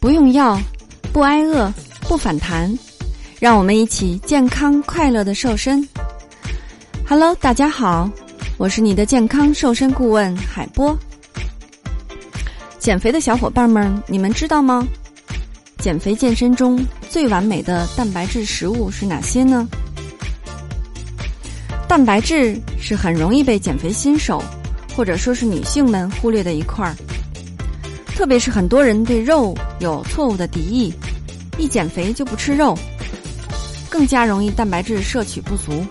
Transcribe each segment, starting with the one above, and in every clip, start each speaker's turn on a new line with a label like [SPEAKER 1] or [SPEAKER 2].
[SPEAKER 1] 不用药，不挨饿，不反弹，让我们一起健康快乐的瘦身。Hello，大家好，我是你的健康瘦身顾问海波。减肥的小伙伴们，你们知道吗？减肥健身中最完美的蛋白质食物是哪些呢？蛋白质是很容易被减肥新手或者说是女性们忽略的一块儿。特别是很多人对肉有错误的敌意，一减肥就不吃肉，更加容易蛋白质摄取不足。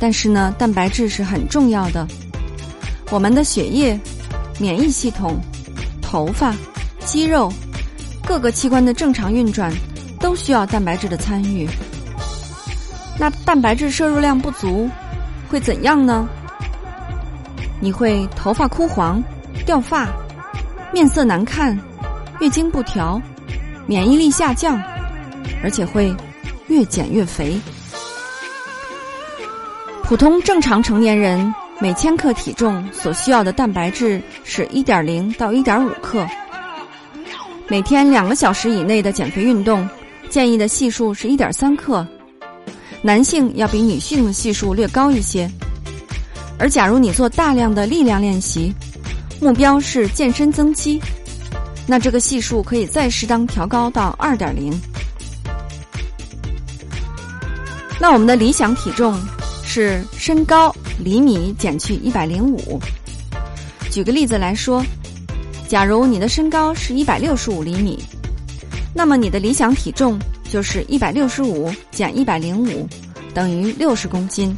[SPEAKER 1] 但是呢，蛋白质是很重要的，我们的血液、免疫系统、头发、肌肉各个器官的正常运转都需要蛋白质的参与。那蛋白质摄入量不足会怎样呢？你会头发枯黄、掉发。面色难看，月经不调，免疫力下降，而且会越减越肥。普通正常成年人每千克体重所需要的蛋白质是一点零到一点五克。每天两个小时以内的减肥运动，建议的系数是一点三克。男性要比女性的系数略高一些。而假如你做大量的力量练习。目标是健身增肌，那这个系数可以再适当调高到二点零。那我们的理想体重是身高厘米减去一百零五。举个例子来说，假如你的身高是一百六十五厘米，那么你的理想体重就是一百六十五减一百零五，等于六十公斤。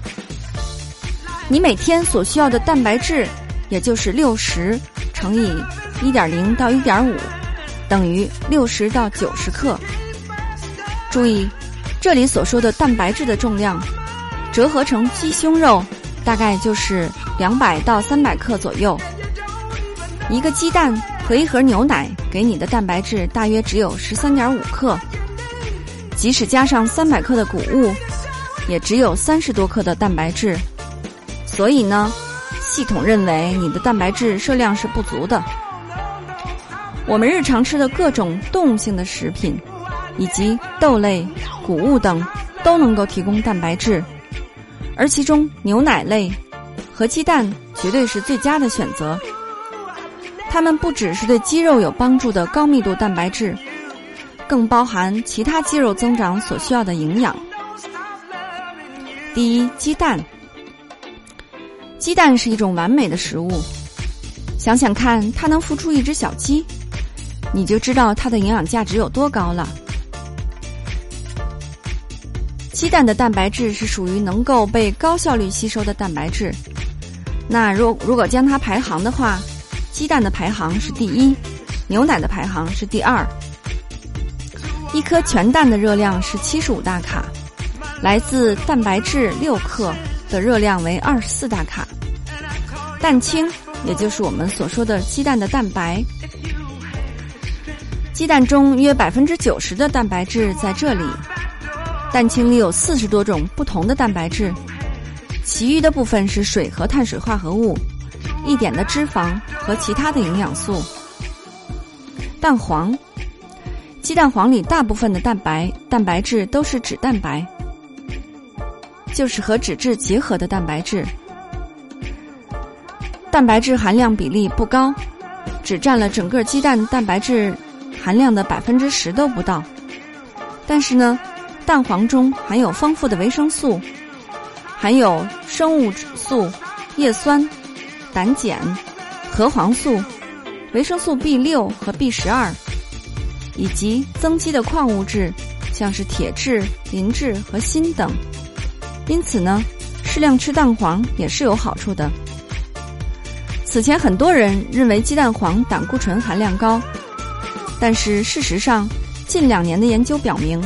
[SPEAKER 1] 你每天所需要的蛋白质。也就是六十乘以一点零到一点五，等于六十到九十克。注意，这里所说的蛋白质的重量，折合成鸡胸肉，大概就是两百到三百克左右。一个鸡蛋和一盒牛奶给你的蛋白质大约只有十三点五克，即使加上三百克的谷物，也只有三十多克的蛋白质。所以呢。系统认为你的蛋白质摄量是不足的。我们日常吃的各种动物性的食品，以及豆类、谷物等，都能够提供蛋白质，而其中牛奶类和鸡蛋绝对是最佳的选择。它们不只是对肌肉有帮助的高密度蛋白质，更包含其他肌肉增长所需要的营养。第一，鸡蛋。鸡蛋是一种完美的食物，想想看，它能孵出一只小鸡，你就知道它的营养价值有多高了。鸡蛋的蛋白质是属于能够被高效率吸收的蛋白质。那如如果将它排行的话，鸡蛋的排行是第一，牛奶的排行是第二。一颗全蛋的热量是七十五大卡，来自蛋白质六克。的热量为二十四大卡，蛋清也就是我们所说的鸡蛋的蛋白，鸡蛋中约百分之九十的蛋白质在这里，蛋清里有四十多种不同的蛋白质，其余的部分是水和碳水化合物，一点的脂肪和其他的营养素。蛋黄，鸡蛋黄里大部分的蛋白蛋白质都是脂蛋白。就是和脂质结合的蛋白质，蛋白质含量比例不高，只占了整个鸡蛋蛋白质含量的百分之十都不到。但是呢，蛋黄中含有丰富的维生素，含有生物素、叶酸、胆碱、核黄素、维生素 B 六和 B 十二，以及增肌的矿物质，像是铁质、磷质和锌等。因此呢，适量吃蛋黄也是有好处的。此前很多人认为鸡蛋黄胆固醇含量高，但是事实上，近两年的研究表明，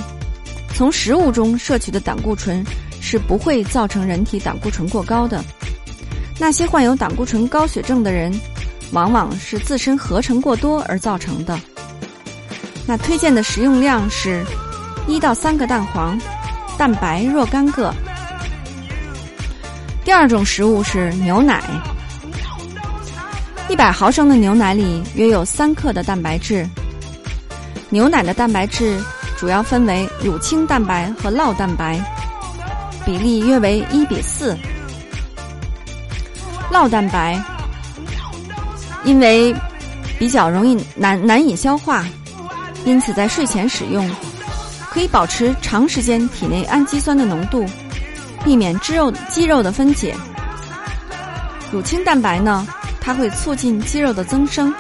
[SPEAKER 1] 从食物中摄取的胆固醇是不会造成人体胆固醇过高的。那些患有胆固醇高血症的人，往往是自身合成过多而造成的。那推荐的食用量是一到三个蛋黄，蛋白若干个。第二种食物是牛奶，一百毫升的牛奶里约有三克的蛋白质。牛奶的蛋白质主要分为乳清蛋白和酪蛋白，比例约为一比四。酪蛋白因为比较容易难难以消化，因此在睡前使用可以保持长时间体内氨基酸的浓度，避免肌肉肌肉的分解。乳清蛋白呢，它会促进肌肉的增生。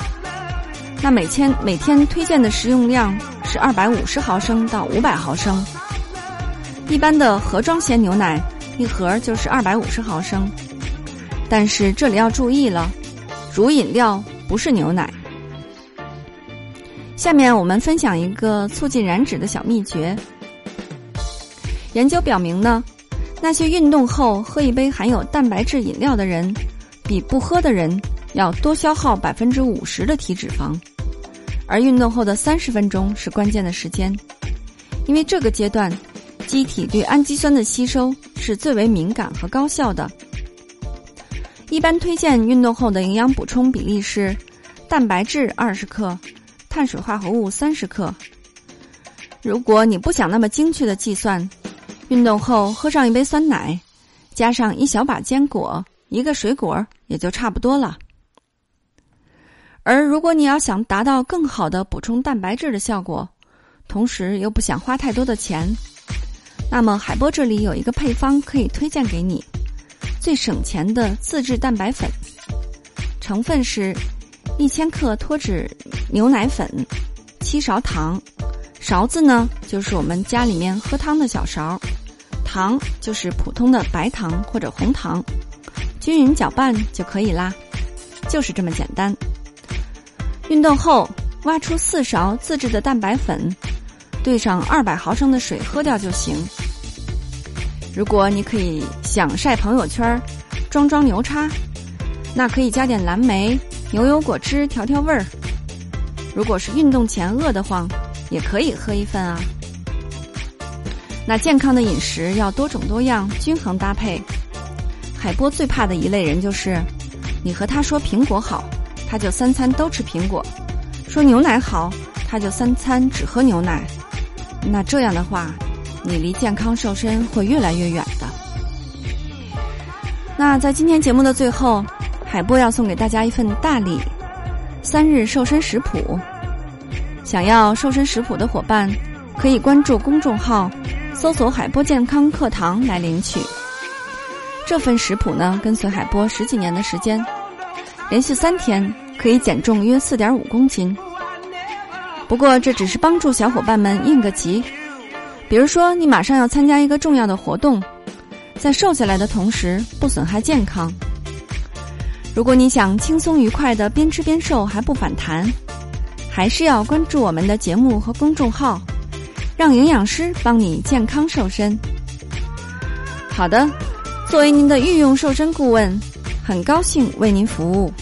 [SPEAKER 1] 那每天每天推荐的食用量是二百五十毫升到五百毫升。一般的盒装鲜牛奶一盒就是二百五十毫升，但是这里要注意了，乳饮料不是牛奶。下面我们分享一个促进燃脂的小秘诀。研究表明呢，那些运动后喝一杯含有蛋白质饮料的人，比不喝的人。要多消耗百分之五十的体脂肪，而运动后的三十分钟是关键的时间，因为这个阶段，机体对氨基酸的吸收是最为敏感和高效的。一般推荐运动后的营养补充比例是：蛋白质二十克，碳水化合物三十克。如果你不想那么精确的计算，运动后喝上一杯酸奶，加上一小把坚果，一个水果，也就差不多了。而如果你要想达到更好的补充蛋白质的效果，同时又不想花太多的钱，那么海波这里有一个配方可以推荐给你，最省钱的自制蛋白粉，成分是：一千克脱脂牛奶粉，七勺糖，勺子呢就是我们家里面喝汤的小勺，糖就是普通的白糖或者红糖，均匀搅拌就可以啦，就是这么简单。运动后挖出四勺自制的蛋白粉，兑上二百毫升的水喝掉就行。如果你可以想晒朋友圈，装装牛叉，那可以加点蓝莓、牛油果汁调调味儿。如果是运动前饿得慌，也可以喝一份啊。那健康的饮食要多种多样，均衡搭配。海波最怕的一类人就是，你和他说苹果好。他就三餐都吃苹果，说牛奶好，他就三餐只喝牛奶。那这样的话，你离健康瘦身会越来越远的。那在今天节目的最后，海波要送给大家一份大礼——三日瘦身食谱。想要瘦身食谱的伙伴，可以关注公众号，搜索“海波健康课堂”来领取。这份食谱呢，跟随海波十几年的时间。连续三天可以减重约四点五公斤，不过这只是帮助小伙伴们应个急。比如说，你马上要参加一个重要的活动，在瘦下来的同时不损害健康。如果你想轻松愉快的边吃边瘦还不反弹，还是要关注我们的节目和公众号，让营养师帮你健康瘦身。好的，作为您的御用瘦身顾问。很高兴为您服务。